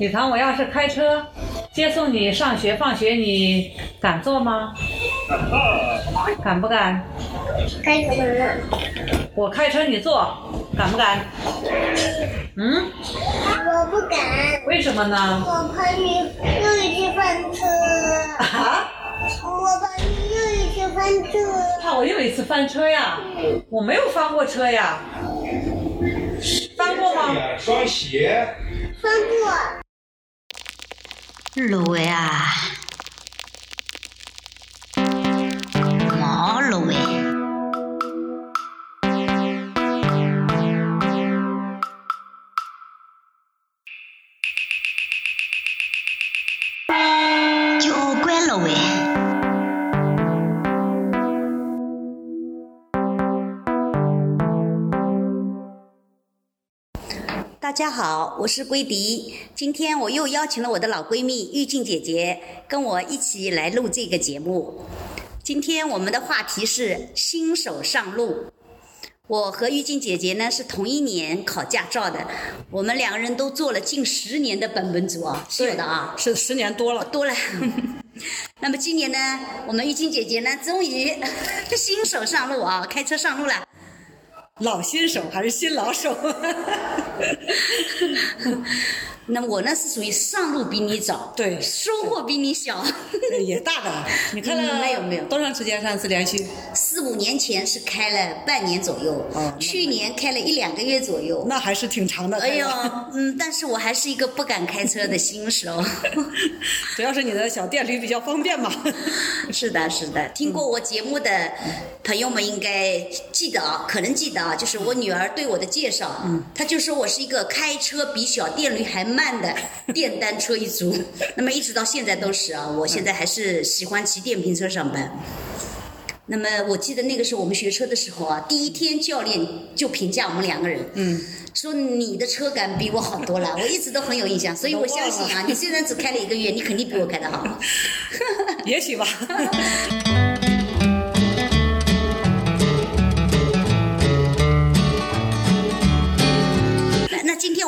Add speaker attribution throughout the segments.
Speaker 1: 李唐，我要是开车接送你上学放学，你敢坐吗？敢不敢？
Speaker 2: 该怎么了？
Speaker 1: 我开车你坐，敢不敢？嗯？
Speaker 2: 我不敢，
Speaker 1: 为什么呢？
Speaker 2: 我怕你又一次翻车。
Speaker 1: 啊？
Speaker 2: 我怕你又一次翻车。
Speaker 1: 怕我又一次翻车呀？我没有翻过车呀。翻过吗？
Speaker 3: 双鞋。
Speaker 2: 翻过。
Speaker 4: 芦苇啊。家好，我是桂迪。今天我又邀请了我的老闺蜜玉静姐姐，跟我一起来录这个节目。今天我们的话题是新手上路。我和玉静姐姐呢是同一年考驾照的，我们两个人都做了近十年的本本组啊，是有的啊，
Speaker 1: 是十年多了。
Speaker 4: 多了。那么今年呢，我们玉静姐姐呢，终于 新手上路啊，开车上路了。
Speaker 1: 老新手还是新老手？
Speaker 4: 那我呢是属于上路比你早，
Speaker 1: 对
Speaker 4: 收获比你小。
Speaker 1: 也大的，你看了
Speaker 4: 嗯没有没有
Speaker 1: 多长时间上次连续？
Speaker 4: 四五年前是开了半年左右，
Speaker 1: 哦
Speaker 4: 去年开了一两个月左右。
Speaker 1: 那还是挺长的。
Speaker 4: 哎呦，嗯，但是我还是一个不敢开车的新手。
Speaker 1: 主要是你的小电驴比较方便嘛。
Speaker 4: 是的，是的，听过我节目的朋友们应该记得啊，可能记得啊，就是我女儿对我的介绍，嗯，她就说我是一个开车比小电驴还慢的电单车一族。那么一直到现在都是啊，我现在还是喜欢骑电瓶车上班。那么我记得那个时候我们学车的时候啊，第一天教练就评价我们两个人，嗯，说你的车感比我好多了，我一直都很有印象，所以我相信啊，你虽然只开了一个月，你肯定比我开的好。
Speaker 1: 也许吧。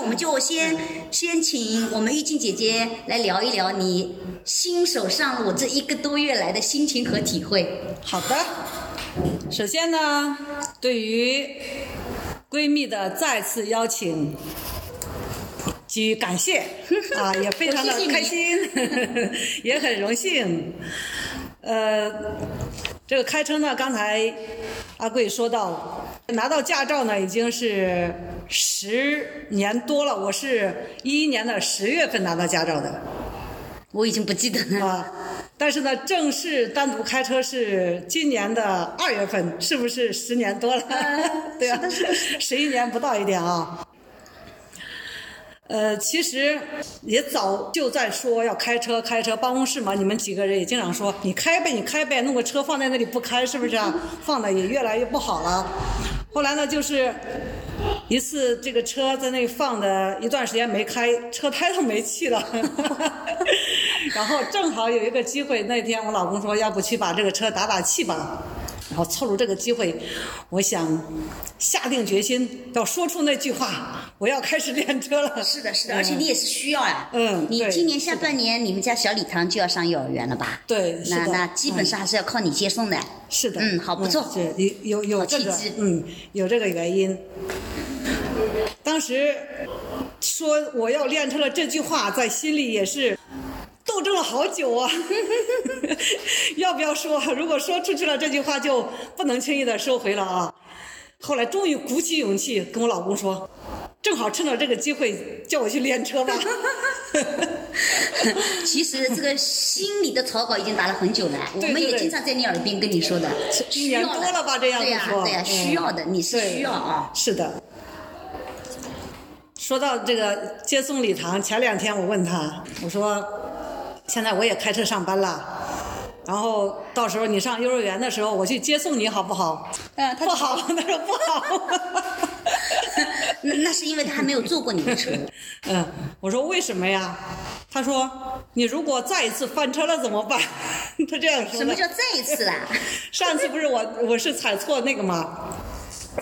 Speaker 4: 我们就先先请我们玉静姐姐来聊一聊你新手上路这一个多月来的心情和体会。
Speaker 1: 好的，首先呢，对于闺蜜的再次邀请，给予感谢 啊，也非常的开心，也很荣幸。呃，这个开车呢，刚才阿贵说到，拿到驾照呢已经是十年多了，我是一一年的十月份拿到驾照的。
Speaker 4: 我已经不记得了。
Speaker 1: 啊，但是呢，正式单独开车是今年的二月份，是不是十年多了？对啊，十一年不到一点啊。呃，其实也早就在说要开车，开车。办公室嘛，你们几个人也经常说，你开呗，你开呗，弄个车放在那里不开，是不是啊？放的也越来越不好了。后来呢，就是一次这个车在那里放的一段时间没开，车胎都没气了。然后正好有一个机会，那天我老公说，要不去把这个车打打气吧。然后凑住这个机会，我想下定决心要说出那句话，我要开始练车了。
Speaker 4: 是的，是的，而且你也是需要呀。
Speaker 1: 嗯
Speaker 4: 你今年下半年你们家小礼堂就要上幼儿园了吧？
Speaker 1: 对，是的。
Speaker 4: 那那基本上还是要靠你接送的。
Speaker 1: 是的，
Speaker 4: 嗯好不错
Speaker 1: 是有有有这个嗯，有这个原因。当时说我要练车了这句话，在心里也是斗争了好久啊。要不要说？如果说出去了这句话，就不能轻易的收回了啊。后来终于鼓起勇气跟我老公说，正好趁着这个机会，叫我去练车吧。
Speaker 4: 其实这个心里的草稿已经打了很久了，我们也经常在你耳边跟你说的，
Speaker 1: 一年
Speaker 4: 需要的
Speaker 1: 多了吧这样子说
Speaker 4: 对呀、
Speaker 1: 嗯
Speaker 4: 需要的，你是需要啊。
Speaker 1: 是的。说到这个接送礼堂，前两天我问他，我说现在我也开车上班了，然后到时候你上幼儿园的时候，我去接送你好不好？
Speaker 4: 嗯，他
Speaker 1: 不好，他说不好。
Speaker 4: 那 那是因为他还没有坐过你的车。
Speaker 1: 嗯，我说为什么呀？他说你如果再一次翻车了怎么办？他这样说的。
Speaker 4: 什么叫再一次啦？
Speaker 1: 上次不是我我是踩错那个吗？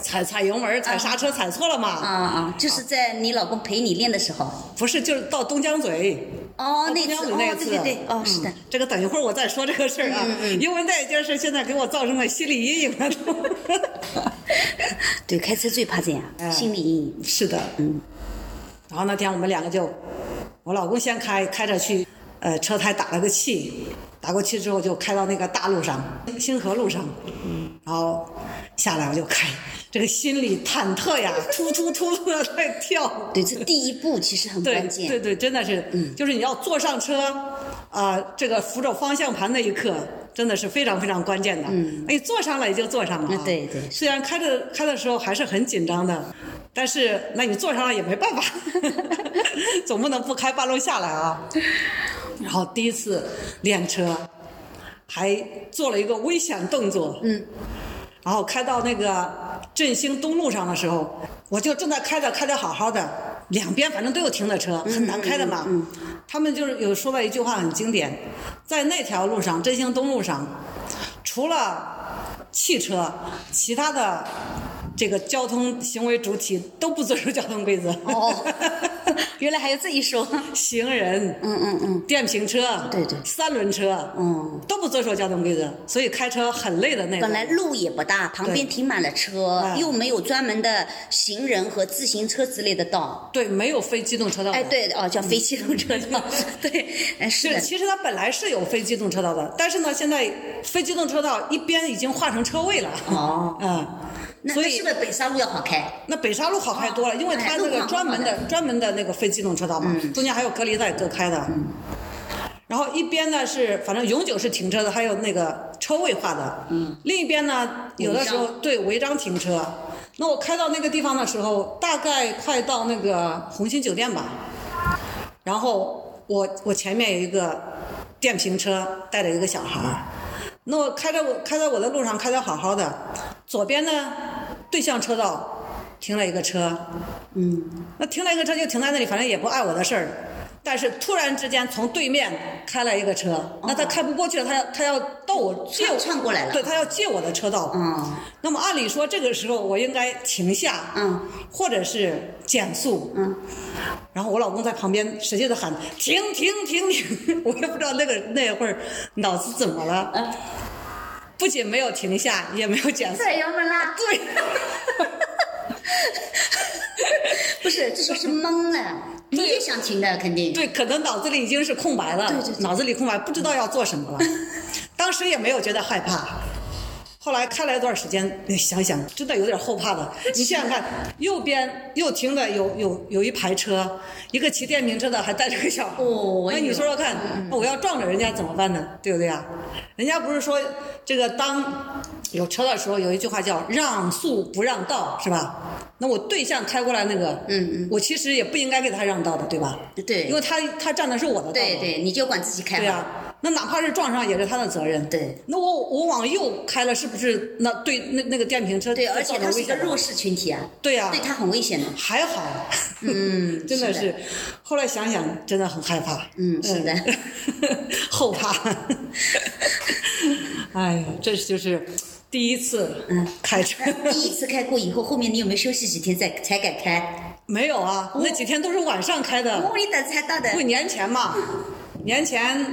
Speaker 1: 踩踩油门、踩刹车踩错了
Speaker 4: 啊
Speaker 1: 嘛？
Speaker 4: 啊，就是在你老公陪你练的时候。
Speaker 1: 不是，就是到东江嘴。
Speaker 4: 哦，那次
Speaker 1: 那次，
Speaker 4: 对对对，哦，是的
Speaker 1: 嗯。这个等一会儿我再说这个事儿啊，因为那件事现在给我造成了心理阴影了。
Speaker 4: 对，开车最怕这样，
Speaker 1: 哎
Speaker 4: 心理阴影。
Speaker 1: 是的，嗯。然后那天我们两个就，我老公先开，开着去，呃，车胎打了个气，打过气之后就开到那个大路上，星河路上，嗯，然后下来我就开，这个心里忐忑呀，突突突突的在跳。
Speaker 4: 对，这第一步其实很关键。
Speaker 1: 对对，真的是，嗯就是你要坐上车，啊、这个扶着方向盘那一刻，真的是非常非常关键的。嗯，哎，坐上了也就坐上了、啊。
Speaker 4: 嗯对对
Speaker 1: 虽然开着开的时候还是很紧张的，但是那你坐上了也没办法，总不能不开半路下来啊。然后第一次练车，还做了一个危险动作。嗯。然后开到那个振兴东路上的时候，我就正在开着开着好好的，两边反正都有停的车，很难开的嘛。他们就是有说了一句话很经典，在那条路上振兴东路上，除了汽车，其他的这个交通行为主体都不遵守交通规则。
Speaker 4: 哦，原来还有这一说。
Speaker 1: 行人，
Speaker 4: 嗯嗯嗯，
Speaker 1: 电瓶车，
Speaker 4: 对对
Speaker 1: 三轮车，
Speaker 4: 嗯，
Speaker 1: 都不遵守交通规则，所以开车很累的那种。
Speaker 4: 本来路也不大，旁边停满了车，
Speaker 1: 哎
Speaker 4: 又没有专门的行人和自行车之类的道。
Speaker 1: 对，没有非机动车道的。
Speaker 4: 哎，对哦，叫非机动车道。对，哎是
Speaker 1: 是，
Speaker 4: 的。
Speaker 1: 其实它本来是有非机动车道的，但是呢，现在非机动车道一边已经划成车位了。
Speaker 4: 哦，
Speaker 1: 嗯，
Speaker 4: 那
Speaker 1: 所以
Speaker 4: 那是不是北沙路要好开？
Speaker 1: 那北沙路好开多了，因为它那个专门的专门的那个非机动车道嘛，中间还有隔离带隔开的。然后一边呢是反正永久是停车的，还有那个车位化的。嗯。另一边呢，有的时候对违章停车。那我开到那个地方的时候，大概快到那个红星酒店吧。然后我我前面有一个电瓶车，带着一个小孩儿。那我开着我开在我的路上开得好好的，左边呢对向车道停了一个车，嗯，那停了一个车就停在那里，反正也不碍我的事儿。但是突然之间从对面开来一个车，那他开不过去了，他要他要到我借我
Speaker 4: 窜窜过来了
Speaker 1: 对他要借我的车道。
Speaker 4: 嗯
Speaker 1: 那么按理说这个时候我应该停下，
Speaker 4: 嗯，
Speaker 1: 或者是减速，
Speaker 4: 嗯。
Speaker 1: 然后我老公在旁边使劲的喊停停停停，我也不知道那个那会儿脑子怎么了，
Speaker 4: 嗯
Speaker 1: 不仅没有停下，也没有减速，
Speaker 4: 踩油门啦！
Speaker 1: 对。
Speaker 4: 不是，这时候是懵了，你也想停的，肯定。
Speaker 1: 对，可能脑子里已经是空白了，
Speaker 4: 对对对
Speaker 1: 脑子里空白，不知道要做什么了。当时也没有觉得害怕，后来开了一段时间，哎想想真的有点后怕的。你想想看，右边又停的有有有一排车，一个骑电瓶车的还带着个小孩。那你说说看，那我要撞着人家怎么办呢？对不对啊？人家不是说这个当有车的时候有一句话叫让速不让道，是吧？那我对象开过来那个，
Speaker 4: 嗯嗯，
Speaker 1: 我其实也不应该给他让道的，对吧？
Speaker 4: 对
Speaker 1: 因为他他占的是我的道。
Speaker 4: 对对，你就管自己开好。
Speaker 1: 对呀、那哪怕是撞上也是他的责任。
Speaker 4: 对，
Speaker 1: 那我我往右开了，是不是那对那那个电瓶车
Speaker 4: 对，而且他是一个弱势群体啊，
Speaker 1: 对呀、
Speaker 4: 对他很危险的。
Speaker 1: 还好，
Speaker 4: 嗯
Speaker 1: 真的
Speaker 4: 是
Speaker 1: 是，后来想想真的很害怕，
Speaker 4: 嗯是的
Speaker 1: 后怕。哎呀，这就是第一次
Speaker 4: 嗯
Speaker 1: 开车，
Speaker 4: 第一次开过以后，后面你有没有休息几天再才敢开？
Speaker 1: 没有啊，那几天都是晚上开的。
Speaker 4: 哦，你胆子还大的
Speaker 1: 过。年前嘛，年前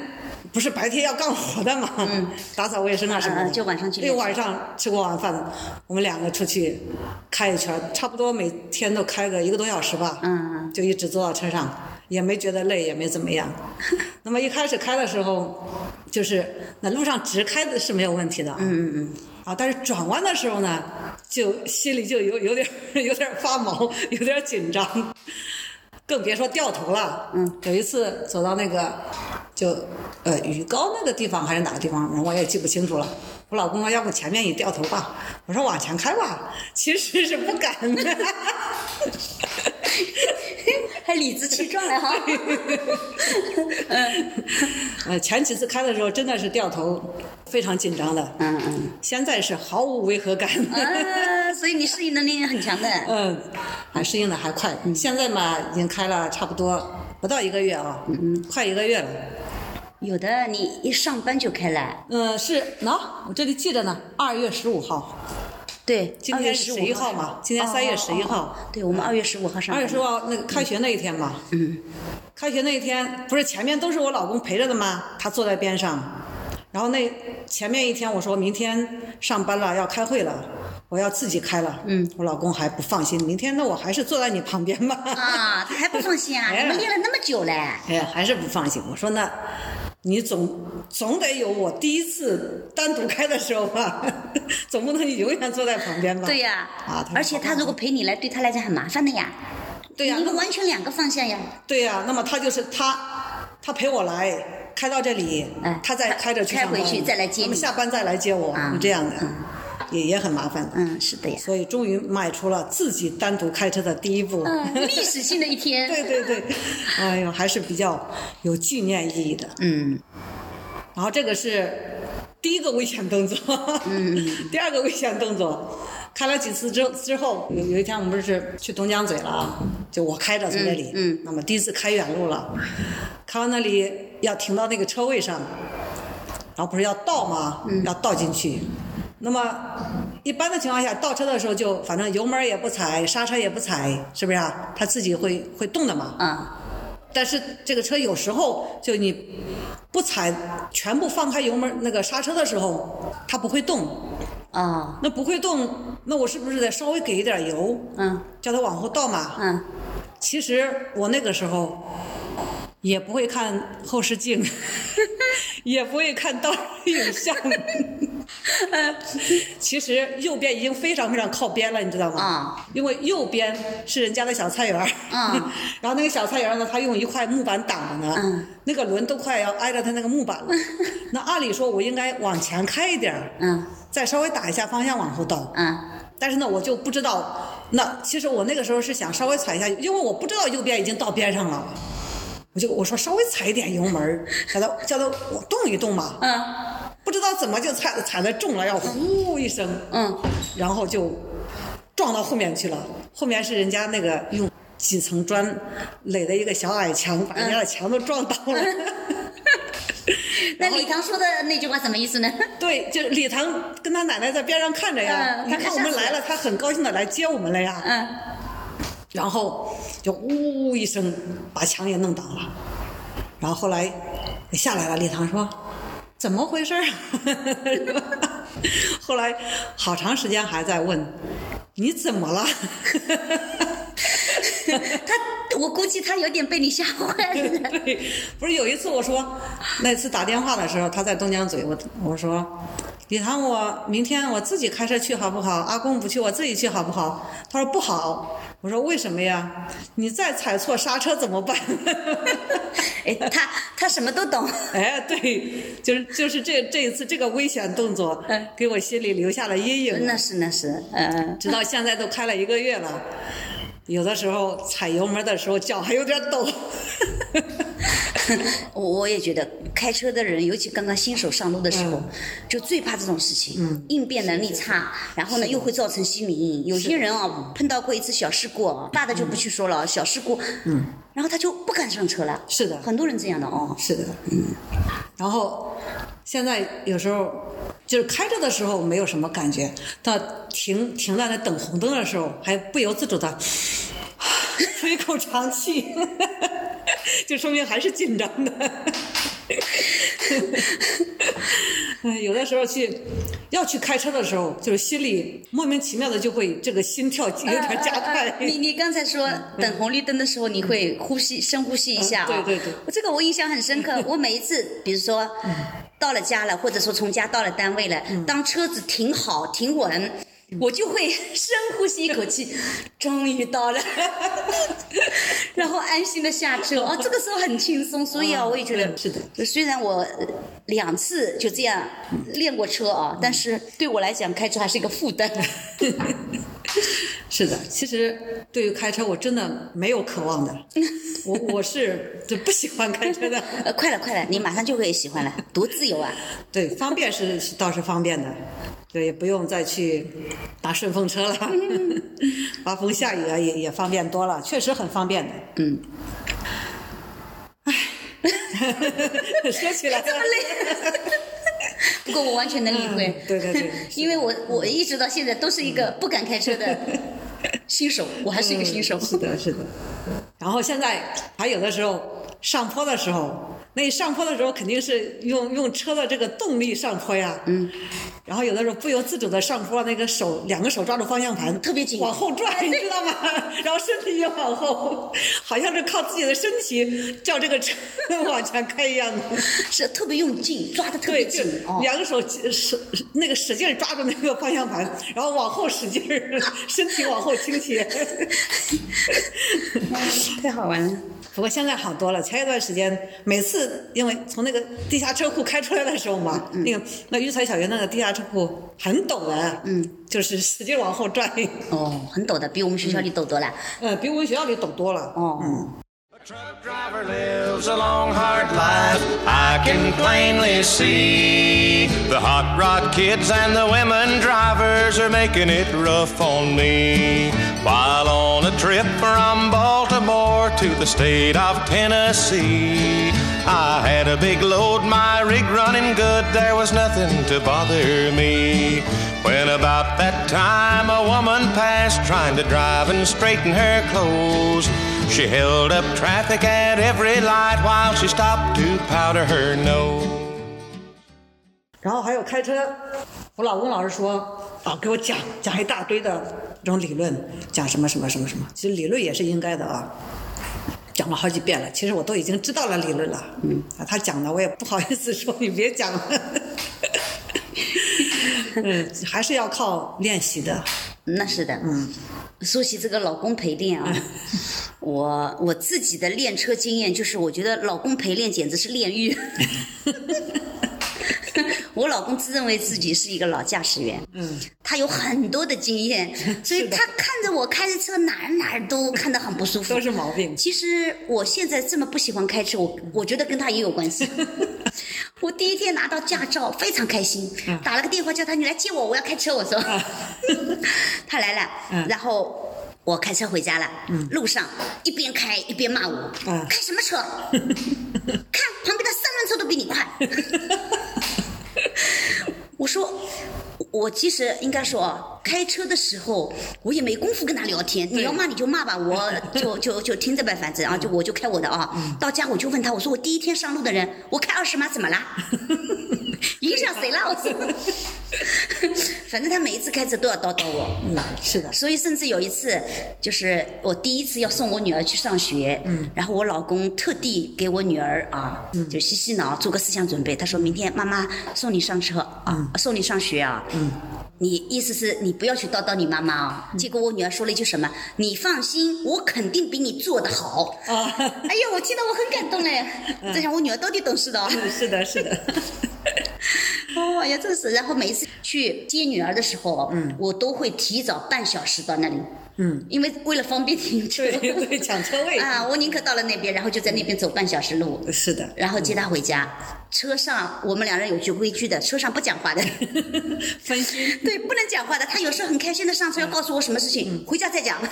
Speaker 1: 不是白天要干活的嘛，打扫卫生啊什么的，
Speaker 4: 嗯就晚上去
Speaker 1: 对，
Speaker 4: 练
Speaker 1: 晚上吃过晚饭，我们两个出去开一圈，差不多每天都开个一个多小时吧，
Speaker 4: 嗯，
Speaker 1: 就一直坐到车上，也没觉得累，也没怎么样。那么一开始开的时候，就是那路上直开的是没有问题的，嗯嗯嗯。啊，但是转弯的时候呢，就心里就有有点 有点发毛，有点紧张。更别说掉头了。嗯，有一次走到那个就呃雨高那个地方还是哪个地方，我也记不清楚了。我老公说：“要不前面一掉头吧？”我说：“往前开吧。”其实是不敢的。
Speaker 4: 还理直气壮了哈。
Speaker 1: 嗯呃，前几次开的时候真的是掉头，非常紧张的。
Speaker 4: 嗯嗯。
Speaker 1: 现在是毫无违和感。
Speaker 4: 啊，所以你适应能力很强的。
Speaker 1: 嗯，还适应的还快。现在嘛，已经开了差不多不到一个月啊，嗯，快一个月了。
Speaker 4: 有的你一上班就开了。
Speaker 1: 嗯，是喏，我这里记着呢，二月十五号。
Speaker 4: 对，
Speaker 1: 今天
Speaker 4: 2
Speaker 1: 是
Speaker 4: 月
Speaker 1: 十一号嘛，今天三月十一号。
Speaker 4: 对，我们二月十五号上。
Speaker 1: 二月十五号那个开学那一天嘛，嗯，开学那一天不是前面都是我老公陪着的吗？他坐在边上，然后那前面一天我说明天上班了要开会了，我要自己开了，嗯，我老公还不放心，明天那我还是坐在你旁边吧，
Speaker 4: 啊，他还不放心啊！
Speaker 1: 哎
Speaker 4: 你们练了那么久嘞。
Speaker 1: 哎，还是不放心。我说那，你总总得有我第一次单独开的时候吧，总不能你永远坐在旁边吧？
Speaker 4: 对呀、
Speaker 1: 啊，
Speaker 4: 而且他如果陪你来，对他来讲很麻烦的呀。
Speaker 1: 对呀、
Speaker 4: 你们完全两个方向呀。
Speaker 1: 对呀、那么他就是他，他陪我来开到这里，
Speaker 4: 哎
Speaker 1: 他再开着去
Speaker 4: 开
Speaker 1: 上班，
Speaker 4: 回去再来接你
Speaker 1: 那么下班再来接我，
Speaker 4: 啊
Speaker 1: 是这样的，也也很麻烦的。
Speaker 4: 嗯，是的呀。
Speaker 1: 所以终于迈出了自己单独开车的第一步。
Speaker 4: 嗯，历史性的一天。
Speaker 1: 对对对，哎呦，还是比较有纪念意义的。
Speaker 4: 嗯
Speaker 1: 然后这个是第一个危险动作，嗯，第二个危险动作，开了几次之之后，有有一天我们不是去东江嘴了啊，就我开着从那里，
Speaker 4: 嗯嗯
Speaker 1: 那么第一次开远路了，开到那里要停到那个车位上，然后不是要倒吗？
Speaker 4: 嗯
Speaker 1: 要倒进去，那么一般的情况下倒车的时候就反正油门也不踩，刹车也不踩，是不是啊？它自己会会动的嘛，
Speaker 4: 啊
Speaker 1: 但是这个车有时候就你不踩全部放开油门那个刹车的时候，它不会动。
Speaker 4: 哦
Speaker 1: 那不会动，那我是不是得稍微给一点油，
Speaker 4: 嗯
Speaker 1: 叫它往后倒嘛？
Speaker 4: 嗯
Speaker 1: 其实我那个时候也不会看后视镜，也不会看倒影像。其实右边已经非常非常靠边了，你知道吗？
Speaker 4: 啊。
Speaker 1: 因为右边是人家的小菜园儿，
Speaker 4: 啊。
Speaker 1: 然后那个小菜园儿呢，他用一块木板挡着呢，
Speaker 4: 嗯。
Speaker 1: 那个轮都快要挨着他那个木板了。那按理说我应该往前开一点儿，
Speaker 4: 嗯。
Speaker 1: 再稍微打一下方向往后倒。
Speaker 4: 嗯。
Speaker 1: 但是呢，我就不知道，那其实我那个时候是想稍微踩一下，因为我不知道右边已经到边上了，我就我说稍微踩一点油门儿，叫他叫他我动一动嘛，
Speaker 4: 嗯
Speaker 1: 不知道怎么就踩踩的重了，要呼一声，
Speaker 4: 嗯
Speaker 1: 然后就撞到后面去了。后面是人家那个用几层砖垒的一个小矮墙，把人家的墙都撞倒了。
Speaker 4: 那李唐说的那句话什么意思呢？
Speaker 1: 对，就是李唐跟他奶奶在边上看着呀，
Speaker 4: 嗯
Speaker 1: 一看我们来了，他很高兴的来接我们了呀。
Speaker 4: 嗯
Speaker 1: 然后就呜一声把墙也弄倒了，然后后来下来了，李唐说：“怎么回事儿啊？” 后来好长时间还在问：“你怎么了？”
Speaker 4: 他，我估计他有点被你吓坏了。
Speaker 1: 对，不是有一次我说，那次打电话的时候，他在东江嘴，我我说，李唐，我明天我自己开车去好不好？阿公不去，我自己去好不好？他说不好。我说为什么呀？你再踩错刹车怎么办？
Speaker 4: 哎，他他什么都懂。
Speaker 1: 哎，对，就是就是这这一次这个危险动作
Speaker 4: 嗯，
Speaker 1: 给我心里留下了阴影。
Speaker 4: 那是那是，嗯，
Speaker 1: 直到现在都开了一个月了，有的时候踩油门的时候脚还有点抖。
Speaker 4: 我我也觉得开车的人，尤其刚刚新手上路的时候，
Speaker 1: 嗯
Speaker 4: 就最怕这种事情，应变能力差，然后呢又会造成心理阴影。有些人啊，碰到过一次小事故啊，大的就不去说了，小事故，嗯，然后他就不敢上车了。
Speaker 1: 是的
Speaker 4: 很多人这样的哦。
Speaker 1: 是的，嗯。然后现在有时候就是开着的时候没有什么感觉，到停停在那等红灯的时候，还不由自主的 吹一口长气，就说明还是紧张的。嗯，有的时候去要去开车的时候，就是心里莫名其妙的就会这个心跳有点加快。
Speaker 4: 你你刚才说等红绿灯的时候，你会呼吸深呼吸一下
Speaker 1: 对对对
Speaker 4: 这个我印象很深刻。我每一次，比如说到了家了，或者说从家到了单位了，
Speaker 1: 嗯
Speaker 4: 当车子停好停稳。我就会深呼吸一口气，终于到了，然后安心的下车。哦，这个时候很轻松，所以啊，
Speaker 1: 嗯
Speaker 4: 我也觉得
Speaker 1: 嗯是的。
Speaker 4: 虽然我呃两次就这样练过车啊，但是对我来讲，开车还是一个负担。
Speaker 1: 是的，其实对于开车我真的没有渴望的，我我是就不喜欢开车的。
Speaker 4: 呃，快了，快了，你马上就会喜欢了，多自由啊！
Speaker 1: 对，方便是是倒是方便的，对，也不用再去搭顺风车了，刮风下雨啊也也方便多了，确实很方便的。
Speaker 4: 嗯，
Speaker 1: 说起来这么累，
Speaker 4: 不过我完全能理会。
Speaker 1: 嗯对对对
Speaker 4: 因为我我一直到现在都是一个不敢开车的新手，我还是一个新手。
Speaker 1: 嗯是的，是的。然后现在还有的时候上坡的时候，那上坡的时候肯定是用用车的这个动力上坡呀。嗯。然后有的时候不由自主的上坡，那个手两个手抓住方向盘，
Speaker 4: 特别紧
Speaker 1: 往后拽，你知道吗？然后身体也往后，好像是靠自己的身体叫这个车 往前开一样的。
Speaker 4: 是特别用劲，抓的特别紧哦。
Speaker 1: 两个手使那个使劲抓住那个方向盘，然后往后使劲儿，身体往后倾斜。
Speaker 4: 太好玩了。
Speaker 1: 不过现在好多了，前一段时间每次因为从那个地下车库开出来的时候嘛，那个那育才小学那个地下车库很陡的，嗯，就是使劲往后拽，
Speaker 4: 哦，很陡的，比我们学校里陡多了。
Speaker 1: 呃，比我们学校里陡多了。
Speaker 4: 哦
Speaker 3: ，A truck driver lives a long, hard life. I can plainly see the hot rod kids and the women drivers are making it rough on me. While on a trip from Baltimore to the state of Tennessee, I had a big load, my rig running good, there was nothing to bother me. When about that time a woman passed trying to drive and straighten her clothes. She held up traffic at every light while she stopped to powder her nose.
Speaker 1: 然后还有开车，我老公老是说啊，给我讲讲一大堆的这种理论，讲什么什么什么什么。其实理论也是应该的啊， 讲了好几遍了。其实我都已经知道了理论了。嗯，啊，他讲的我也不好意思说你别讲了。嗯，还是要靠练习的。
Speaker 4: 那是的。嗯。说起这个老公陪练啊，我我自己的练车经验就是，我觉得老公陪练简直是炼狱。我老公自认为自己是一个老驾驶员，嗯，他有很多的经验，所以他看着我开着车哪儿哪儿都看得很不舒服，
Speaker 1: 都是毛病
Speaker 4: 其实我现在这么不喜欢开车，我我觉得跟他也有关系。我第一天拿到驾照非常开心，打了个电话叫他你来接我，我要开车。我说，他来了，然后。我开车回家了，路上一边开一边骂我，
Speaker 1: 嗯
Speaker 4: 开什么车？看旁边的三轮车都比你快。我说，我其实应该说啊，开车的时候我也没工夫跟他聊天，你要骂你就骂吧，我 就就就听着呗，反正啊，就我就开我的啊。到家我就问他，我说我第一天上路的人，我开二十码怎么啦？影响谁了？我说，反正他每一次开车都要叨叨我。
Speaker 1: 嗯，是的，
Speaker 4: 所以甚至有一次，就是我第一次要送我女儿去上学，嗯，然后我老公特地给我女儿啊，嗯就洗洗脑，做个思想准备。他说明天妈妈送你上车啊，送你上学啊，嗯。你意思是你不要去叨叨你妈妈啊？结果我女儿说了一句什么？你放心，我肯定比你做的好。
Speaker 1: 啊，
Speaker 4: 哎呀，我听到我很感动嘞！在想我女儿到底懂事的啊。
Speaker 1: 是的，是的，
Speaker 4: 哦哎呀，真是！然后每一次去接女儿的时候，嗯，我都会提早半小时到那里，嗯，因为为了方便停车，
Speaker 1: 对对，抢车位
Speaker 4: 啊，我宁可到了那边，然后就在那边走半小时路，
Speaker 1: 是的，
Speaker 4: 然后接她回家。车上我们两人有句规矩的，车上不讲话的，
Speaker 1: 分心。
Speaker 4: 对，不能讲话的。他有时候很开心的上车，要告诉我什么事情，回家再讲。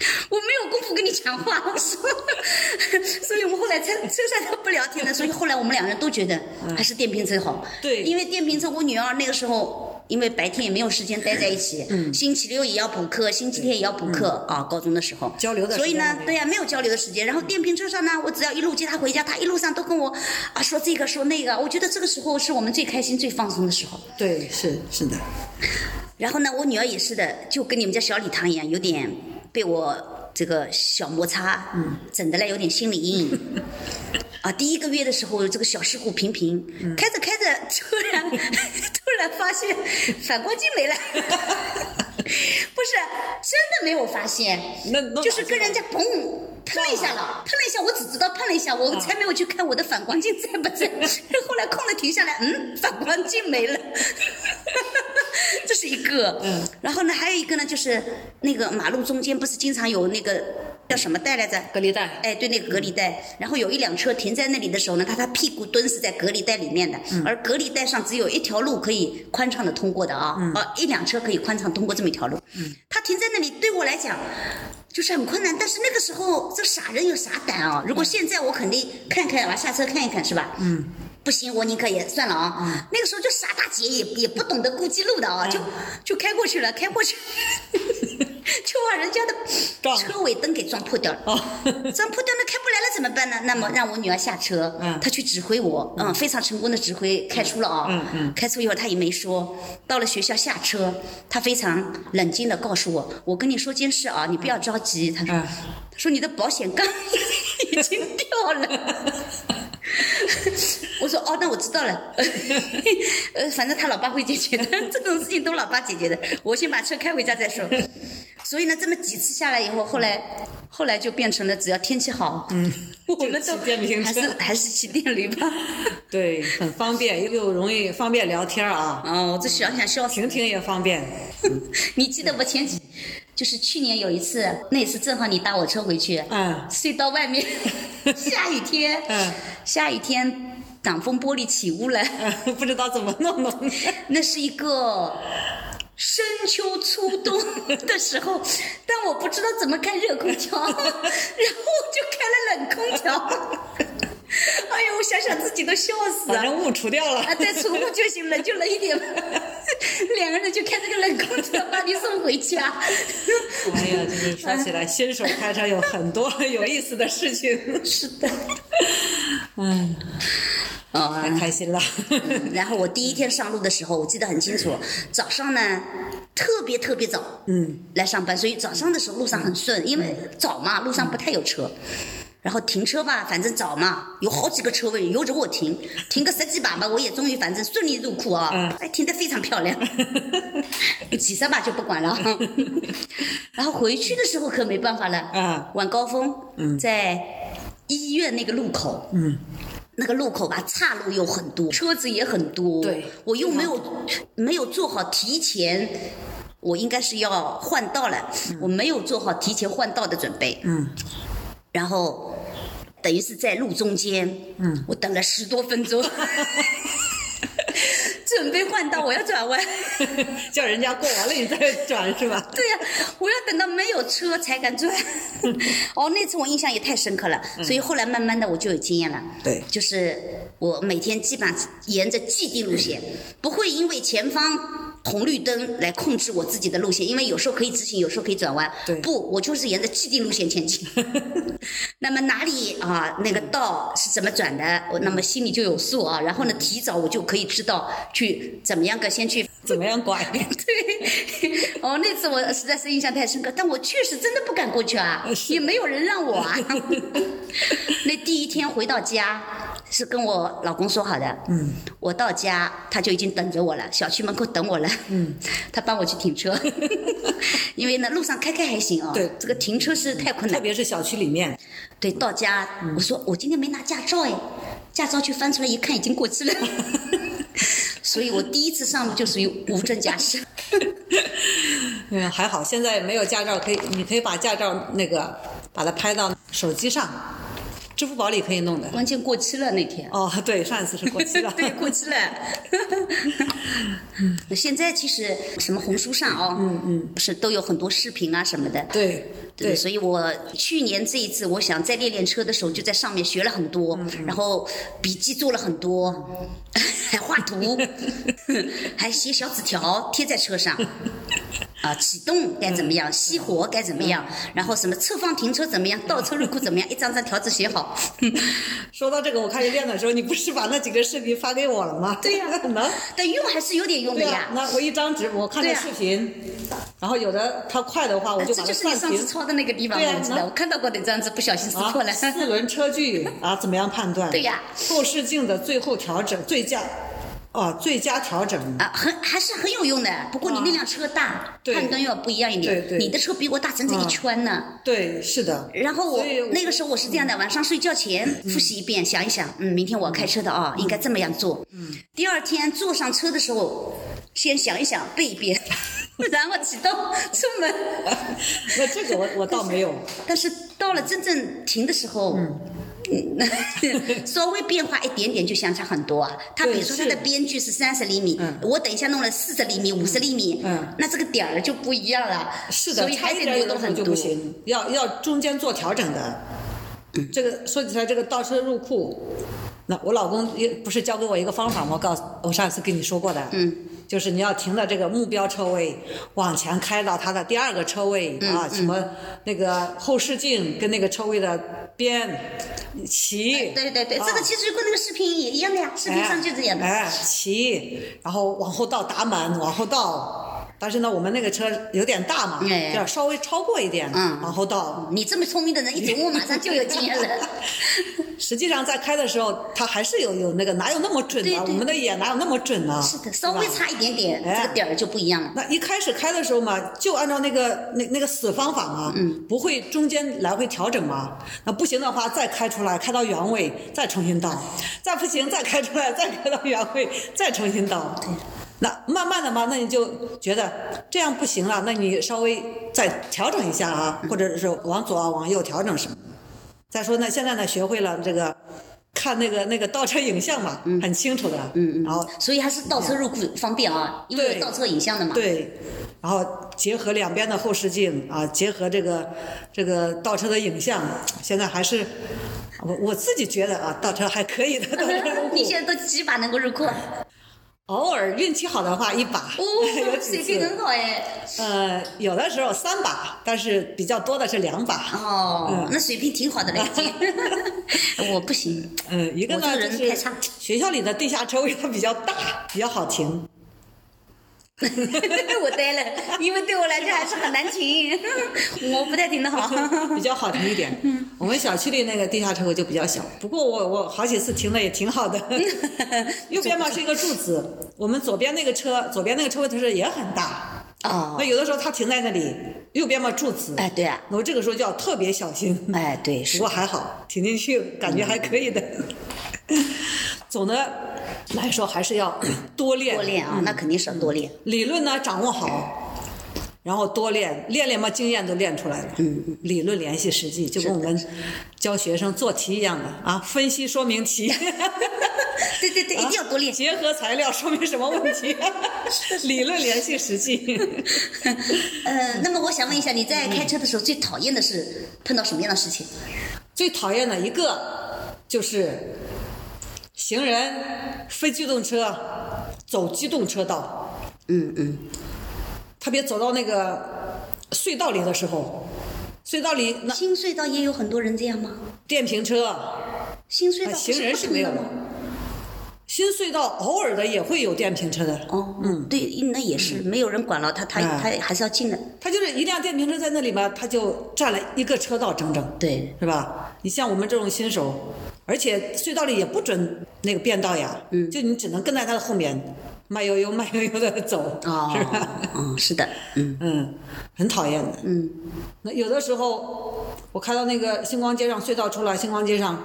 Speaker 4: 我没有功夫跟你讲话，我说，所以我们后来车车上都不聊天了。所以后来我们两人都觉得还是电瓶车好。
Speaker 1: 对
Speaker 4: 因为电瓶车，我女儿那个时候因为白天也没有时间待在一起，嗯，星期六也要补课，星期天也要补课、啊，高中的时候
Speaker 1: 交流的时
Speaker 4: 所以呢对呀、没有交流的时间。然后电瓶车上呢，我只要一路接她回家，她一路上都跟我啊说这个说那个，我觉得这个时候是我们最开心、最放松的时候。
Speaker 1: 对，是是的，
Speaker 4: 然后呢，我女儿也是的，就跟你们家小礼堂一样，有点被我这个小摩擦，嗯，整的嘞有点心理阴影。啊，第一个月的时候，这个小事故频频，开着开着，突然 突然发现反光镜没了，不是真的没有发现，
Speaker 1: 那那
Speaker 4: 就是跟人家砰碰了一下了，碰了一下，我只知道碰了一下，我才没有去看我的反光镜在不在。后来空了停下来，嗯，反光镜没了，这是一个。嗯，然后呢，还有一个呢，就是那个马路中间不是经常有那个叫什么带来着？
Speaker 1: 隔离带
Speaker 4: 哎，对，那个隔离带。然后有一辆车停在那里的时候呢，他他屁股蹲是在隔离带里面的，而隔离带上只有一条路可以宽敞的通过的啊，啊，一辆车可以宽敞通过这么一条路。嗯，他停在那里，对我来讲。就是很困难，但是那个时候这傻人有啥胆啊？如果现在我肯定看看啊，下车看一看是吧？嗯。不行，我宁可也算了啊。
Speaker 1: 嗯
Speaker 4: 那个时候就傻大姐也也不懂得顾及路的啊，就就开过去了，开过去，就把人家的车尾灯给撞破掉了。
Speaker 1: 哦，
Speaker 4: 撞破掉了，开不来了怎么办呢？那么让我女儿下车，
Speaker 1: 嗯。
Speaker 4: 她去指挥我，嗯，非常成功的指挥开出了啊，
Speaker 1: 嗯嗯。
Speaker 4: 开出以后她也没说，到了学校下车，她非常冷静的告诉我，我跟你说件事啊，你不要着急，她说，
Speaker 1: 嗯。
Speaker 4: 她说你的保险杠已经掉了。我说哦，那我知道了，呃，反正他老爸会解决的，这种事情都老爸解决的。我先把车开回家再说。所以呢，这么几次下来以后，后来后来就变成了，只要天气好，嗯，我们都还是还是骑电驴吧。
Speaker 1: 对，很方便，又容易方便聊天啊。
Speaker 4: 哦，我这想想笑死
Speaker 1: 婷婷也方便，
Speaker 4: 你记得我前几，就是去年有一次，那次正好你搭我车回去，
Speaker 1: 嗯
Speaker 4: 隧道外面 下雨天，
Speaker 1: 嗯
Speaker 4: 下雨天挡风玻璃起雾了。
Speaker 1: 嗯，不知道怎么弄的。
Speaker 4: 那是一个深秋初冬 的时候，但我不知道怎么开热空调，然后我就开了冷空调。哎呦，我想想自己都笑死了。
Speaker 1: 反正雾除掉了。
Speaker 4: 啊，对，除雾就行了，就冷一点吧。两个人就开这个冷空调把你送回家。
Speaker 1: 哎呀，就是说起来，新手开车有很多有意思的事情。
Speaker 4: 是的。
Speaker 1: 嗯，
Speaker 4: 哦，
Speaker 1: 太开心了。
Speaker 4: 然后我第一天上路的时候，我记得很清楚，早上呢特别特别早，
Speaker 1: 嗯，
Speaker 4: 来上班，所以早上的时候路上很顺，因为早嘛，路上不太有车。然后停车吧，反正早嘛，有好几个车位，由着我停，停个十几把吧，我也终于反正顺利入库啊，停得非常漂亮，几十把就不管了。然后回去的时候可没办法了，
Speaker 1: 嗯。
Speaker 4: 晚高峰，在医院那个路口，
Speaker 1: 嗯，
Speaker 4: 那个路口吧，岔路又很多，车子也很多。
Speaker 1: 对。
Speaker 4: 我又没有没有做好提前，我应该是要换道了，我没有做好提前换道的准备。
Speaker 1: 嗯，
Speaker 4: 然后等于是在路中间，嗯，我等了十多分钟，准备换道，我要转弯。
Speaker 1: 叫人家过完了你再转是吧？
Speaker 4: 对呀、我要等到没有车才敢转。哦，那次我印象也太深刻了，所以后来慢慢的我就有经验了。
Speaker 1: 对
Speaker 4: 就是我每天基本上沿着既定路线，不会因为前方红绿灯来控制我自己的路线，因为有时候可以直行，有时候可以转弯。
Speaker 1: 对
Speaker 4: 不，我就是沿着既定路线前进。那么哪里啊那个道是怎么转的，我那么心里就有数啊。然后呢，提早我就可以知道去怎么样个先去
Speaker 1: 怎么样拐？
Speaker 4: 对，哦，那次我实在是印象太深刻，但我确实真的不敢过去啊，也没有人让我啊。那第一天回到家是跟我老公说好的，嗯，我到家他就已经等着我了，小区门口等我了，嗯，他帮我去停车，因为呢路上开开还行啊，
Speaker 1: 对。
Speaker 4: 这个停车是太困难。特。
Speaker 1: 别是小区里面，
Speaker 4: 对，到家我说我今天没拿驾照哎，驾照去翻出来一看已经过期了。所以我第一次上路就属于无证驾驶。
Speaker 1: 嗯，还好现在没有驾照，可以你可以把驾照那个把它拍到手机上，支付宝里可以弄的。
Speaker 4: 关键过期了那天。
Speaker 1: 哦，对，上一次是过期了。
Speaker 4: 对，过期了。现在其实什么红书上哦，嗯嗯，不是都有很多视频啊什么的。
Speaker 1: 对
Speaker 4: 对，
Speaker 1: 对，
Speaker 4: 所以我去年这一次，我想再练练车的时候，就在上面学了很多，然后笔记做了很多，还画图，还写小纸条贴在车上。啊，启动该怎么样？熄火该怎么样？然后什么侧方停车怎么样？倒车入库怎么样？一张张条子写好。
Speaker 1: 说到这个，我开始练的时候，你不是把那几个视频发给我了吗？
Speaker 4: 对呀
Speaker 1: 能。
Speaker 4: 但用还是有点用的呀。
Speaker 1: 那我一张纸，我看着视频，然后有的它快的话，我就把它
Speaker 4: 这就是你。上次抄的那个地方，我知道，我看到过的这样子，不小心撕
Speaker 1: 啊
Speaker 4: 破了。，
Speaker 1: 四轮车距啊，怎么样判断？
Speaker 4: 对呀
Speaker 1: 后视镜的最后调整最佳，啊，最佳调整。
Speaker 4: 啊，很还是很有用的。不过你那辆车大，判断要不一样一点。
Speaker 1: 对对
Speaker 4: 你的车比我大整整一圈呢。
Speaker 1: 对，是的。
Speaker 4: 然后我那个时候我是这样的，晚上睡觉前复习一遍，想一想，嗯，明天我要开车的啊，应该这么样做。嗯。第二天坐上车的时候，先想一想，背一遍，然后启动出门。
Speaker 1: 那这个我我倒没有。
Speaker 4: 但是到了真正停的时候，嗯，稍 微变化一点点就相差很多啊。它比如说它的边距是三十厘米，
Speaker 1: 嗯
Speaker 4: 我等一下弄了四十厘米、五十厘米，
Speaker 1: 嗯
Speaker 4: 那这个点儿就不一样了。
Speaker 1: 是的，
Speaker 4: 所以还得流动很多
Speaker 1: 要要中间做调整的。这个说起来，这个倒车入库，那我老公也不是教给我一个方法吗？我告诉我上次跟你说过的，
Speaker 4: 嗯，
Speaker 1: 就是你要停到这个目标车位，往前开到它的第二个车位、
Speaker 4: 嗯
Speaker 1: 啊，什么那个后视镜跟那个车位的边齐，
Speaker 4: 对对对，
Speaker 1: 啊
Speaker 4: 这个其实跟那个视频也一样的呀，视频上就这样的。
Speaker 1: 哎，齐，然后往后倒打满，往后倒。但是呢，我们那个车有点大嘛，
Speaker 4: 哎
Speaker 1: 要稍微超过一点，
Speaker 4: 嗯
Speaker 1: 往后倒。
Speaker 4: 你这么聪明的人，一琢磨马上就有经验了。
Speaker 1: 实际上在开的时候，它还是有有那个哪有那么准呢、我们的眼哪有那么准呢、
Speaker 4: 是的，稍微差一点点，
Speaker 1: 哎
Speaker 4: 这个点儿就不一样了。
Speaker 1: 那一开始开的时候嘛，就按照那个那那个死方法嘛，嗯，不会中间来回调整嘛。那不行的话，再开出来，开到原位，再重新倒，再不行再开出来，再开到原位，再重新倒。对。那慢慢的嘛，那你就觉得这样不行了，那你稍微再调整一下啊，或者是往左啊往右调整什么。再说呢，现在呢学会了这个看那个那个倒车影像嘛，很清楚的，嗯嗯，然后
Speaker 4: 所以还是倒车入库方便啊，因为有倒车影像的嘛。
Speaker 1: 对，然后结合两边的后视镜啊，结合这个这个倒车的影像，现在还是我我自己觉得啊，倒车还可以的，倒车入库。
Speaker 4: 你现在都几把能够入库？
Speaker 1: 偶尔运气好的话，一把，有
Speaker 4: 哦，
Speaker 1: 几
Speaker 4: 水平
Speaker 1: 次。
Speaker 4: 很好哎。
Speaker 1: 呃，有的时候三把，但是比较多的是两把。
Speaker 4: 哦，那水平挺好的了已经。我不行，
Speaker 1: 嗯，一个呢就是学校里的地下车位它比较大，比较好停。
Speaker 4: 我呆了，因为对我来讲还是很难停，我不太停得好。
Speaker 1: 比较好停一点。我们小区里那个地下车位就比较小，不过我我好几次停的也挺好的。右边嘛是一个柱子，我们左边那个车，左边那个车位它是也很大。
Speaker 4: 哦
Speaker 1: 那，有的时候它停在那里，右边嘛柱子，
Speaker 4: 哎，对啊，
Speaker 1: 那我这个时候就要特别小心。
Speaker 4: 哎，对，
Speaker 1: 不
Speaker 4: 是
Speaker 1: 过还好，停进去感觉还可以的。总的来说还是要 多练，
Speaker 4: 多练啊，那肯定是要多练。
Speaker 1: 理论呢掌握好，然后多练，练练嘛，经验都练出来了。嗯嗯，理论联系实际，就跟我们教学生做题一样的啊，分析说明题。
Speaker 4: 对对对，一定要多练。
Speaker 1: 结合材料说明什么问题？理论联系实际。
Speaker 4: 呃，那么我想问一下，你在开车的时候最讨厌的是碰到什么样的事情？
Speaker 1: 最讨厌的一个就是行人、非机动车走机动车道，
Speaker 4: 嗯嗯，
Speaker 1: 特别走到那个隧道里的时候，隧道里那
Speaker 4: 新隧道也有很多人这样吗？
Speaker 1: 电瓶车、
Speaker 4: 新隧道
Speaker 1: 啊行人是没有
Speaker 4: 吗？。
Speaker 1: 新隧道偶尔的也会有电瓶车的，
Speaker 4: 哦，嗯，对，那也是没有人管了，他他
Speaker 1: 哎。
Speaker 4: 他还是要进的。
Speaker 1: 他就是一辆电瓶车在那里嘛，他就占了一个车道整整，
Speaker 4: 对，
Speaker 1: 是吧？你像我们这种新手，而且隧道里也不准那个变道呀，嗯，就你只能跟在他的后面，慢悠悠、慢悠悠的走，
Speaker 4: 哦
Speaker 1: 是吧？，
Speaker 4: 嗯，是的，嗯。
Speaker 1: 嗯，很讨厌的。
Speaker 4: 嗯，
Speaker 1: 那有的时候，我开到那个星光街上，隧道出来，星光街上，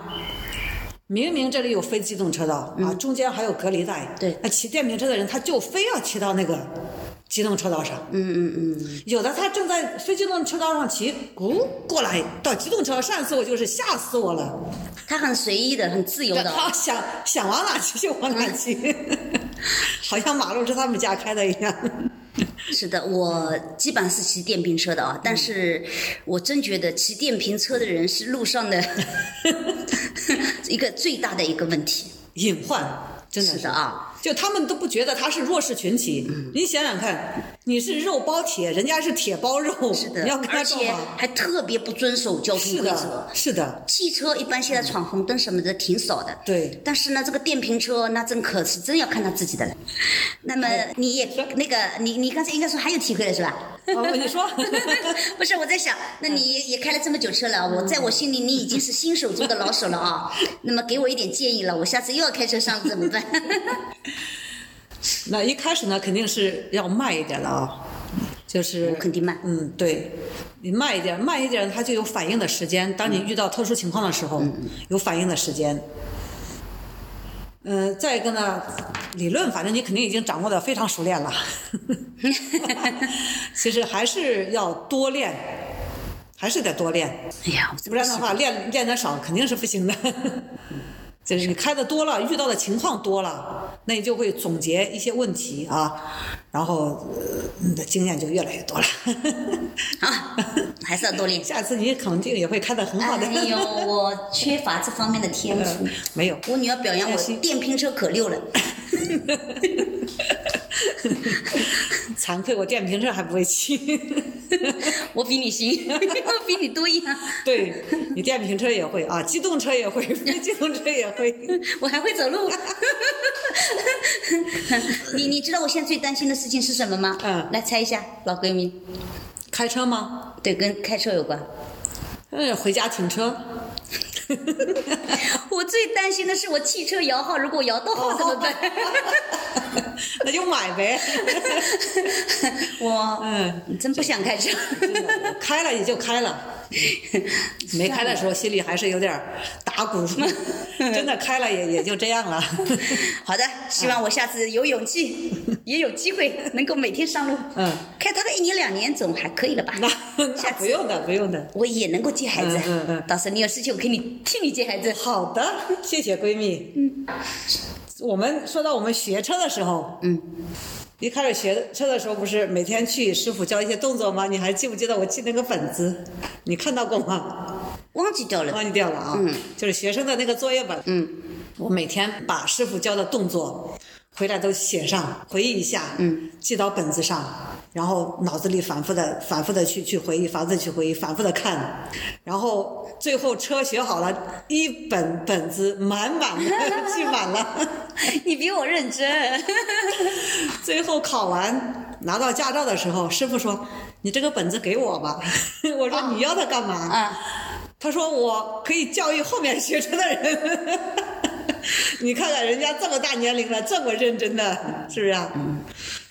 Speaker 1: 明明这里有非机动车道、啊，中间还有隔离带，那骑电瓶车的人他就非要骑到那个机动车道上，
Speaker 4: 嗯嗯嗯，
Speaker 1: 有的他正在非机动车道上骑，咕过来到机动车，上次我就是吓死我了，
Speaker 4: 他很随意的，很自由的。
Speaker 1: 他想想往哪骑就往哪骑，好像马路是他们家开的一样。
Speaker 4: 是的，我基本上是骑电瓶车的啊，但是我真觉得骑电瓶车的人是路上的 一个最大的一个问题。
Speaker 1: 隐患，真的
Speaker 4: 是的啊，
Speaker 1: 就他们都不觉得他是弱势群体。
Speaker 4: 嗯
Speaker 1: 你想想看，你是肉包铁，人家是铁包肉，
Speaker 4: 是的
Speaker 1: 你要跟，他撞
Speaker 4: 而且
Speaker 1: 吗？
Speaker 4: 还特别不遵守交通规则
Speaker 1: 的。，是的，
Speaker 4: 汽车一般现在闯红灯什么的挺少的，
Speaker 1: 对
Speaker 4: 但是呢，这个电瓶车那真可是真要看他自己的了。那么你也那个你你刚才应该说还有体会了是吧？
Speaker 1: 哦，你说，
Speaker 4: 不是我在想，那你也开了这么久车了，我在我心里你已经是新手中的老手了啊。那么给我一点建议了，我下次又要开车上路怎么办？
Speaker 1: 那一开始呢，肯定是要慢一点了啊，就是
Speaker 4: 肯定慢
Speaker 1: 嗯，对，你慢一点，慢一点，它就有反应的时间。当你遇到特殊情况的时候，有反应的时间。嗯、再一个呢，理论反正你肯定已经掌握的非常熟练了，其实还是要多练，还是得多练，
Speaker 4: 哎呀，
Speaker 1: 不然的话练练得少肯定是不行的。就是你开的多了，遇到的情况多了，那你就会总结一些问题啊，然后、呃、你的经验就越来越多了。
Speaker 4: 好，还是要多练。
Speaker 1: 下次你肯定也会开的很好的。
Speaker 4: 哎呦，我缺乏这方面的天赋。
Speaker 1: 没有，
Speaker 4: 我女儿表扬我电瓶车可溜了。
Speaker 1: 惭愧，我电瓶车还不会骑。
Speaker 4: 我比你行，我 比你多一样。
Speaker 1: 对你电瓶车也会啊，机动车也会，非机动车也会。
Speaker 4: 我还会走路。你你知道我现在最担心的事情是什么吗？
Speaker 1: 嗯
Speaker 4: 来猜一下，老闺蜜。
Speaker 1: 开车吗？
Speaker 4: 对，跟开车有关。
Speaker 1: 嗯，回家停车。
Speaker 4: 我最担心的是我汽车摇号，如果摇到号怎么办？
Speaker 1: 那就买呗。
Speaker 4: 我
Speaker 1: 嗯，
Speaker 4: 真不想开车。
Speaker 1: 开了也就开了，没开的时候心里还是有点打鼓。真的开了也也就这样了。
Speaker 4: 好的，希望我下次有勇气，也有机会能够每天上路。
Speaker 1: 嗯，
Speaker 4: 开它个一年两年总还可以了吧？
Speaker 1: 那
Speaker 4: 下次
Speaker 1: 那不用的，不用的。
Speaker 4: 我也能够接孩子。
Speaker 1: 嗯嗯嗯
Speaker 4: 到时候你有事情，我给你替你接孩子。
Speaker 1: 好的，谢谢闺蜜。嗯，我们说到我们学车的时候，
Speaker 4: 嗯，
Speaker 1: 一开始学车的时候，不是每天去师傅教一些动作吗？你还记不记得我记那个本子？你看到过吗？
Speaker 4: 忘记掉了。
Speaker 1: 忘记掉了啊。
Speaker 4: 嗯，
Speaker 1: 就是学生的那个作业本。
Speaker 4: 嗯，
Speaker 1: 我每天把师傅教的动作回来都写上，回忆一下，
Speaker 4: 嗯，
Speaker 1: 记到本子上，然后脑子里反复的、反复的去去回忆，反复的去回忆，反复的看，然后最后车学好了，一本本子满满的 记满了。
Speaker 4: 你比我认真。
Speaker 1: 最后考完拿到驾照的时候，师傅说：“你这个本子给我吧。”我说：“你要它干嘛？”
Speaker 4: 啊，
Speaker 1: 他说我可以教育后面学车的人。你看看人家这么大年龄了，这么认真的，是不是啊？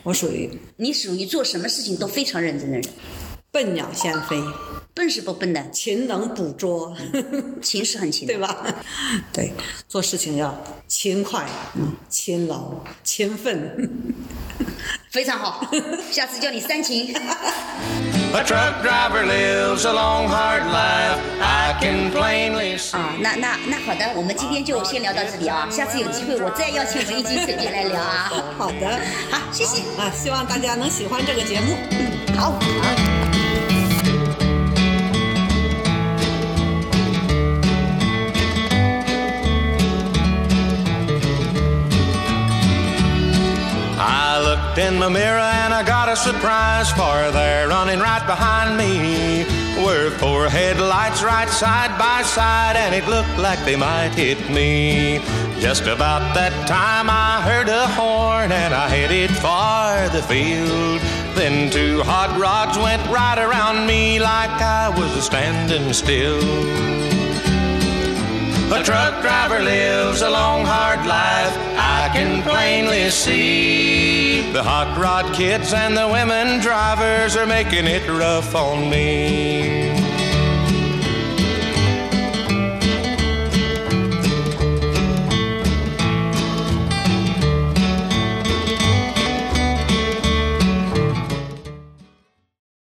Speaker 1: 我属于
Speaker 4: 你属于做什么事情都非常认真的人，
Speaker 1: 笨鸟先飞，
Speaker 4: 笨是不笨的，
Speaker 1: 勤能捕捉，
Speaker 4: 勤是很勤。
Speaker 1: 对吧？对，做事情要勤快、嗯勤劳、勤奋。
Speaker 4: 非常好，下次叫你三勤。
Speaker 3: A truck driver lives a long, hard life. I can plainly see.
Speaker 4: 啊，那那那好的，我们今天就先聊到这里啊，下次有机会我再邀请我们一起水姐来聊啊。
Speaker 1: 好的，
Speaker 4: 好，谢谢。
Speaker 1: 啊，希望大家能喜欢这个节目。
Speaker 4: 好。
Speaker 3: I looked in the mirror and I got a surprise for there running right behind me were four headlights right side by side and it looked like they might hit me. Just about that time I heard a horn and I headed for the field. Then two hot rods went right around me like I was standing still. A truck driver lives a long, hard life. I can plainly see. The hot rod kids and the women drivers are making it rough on me.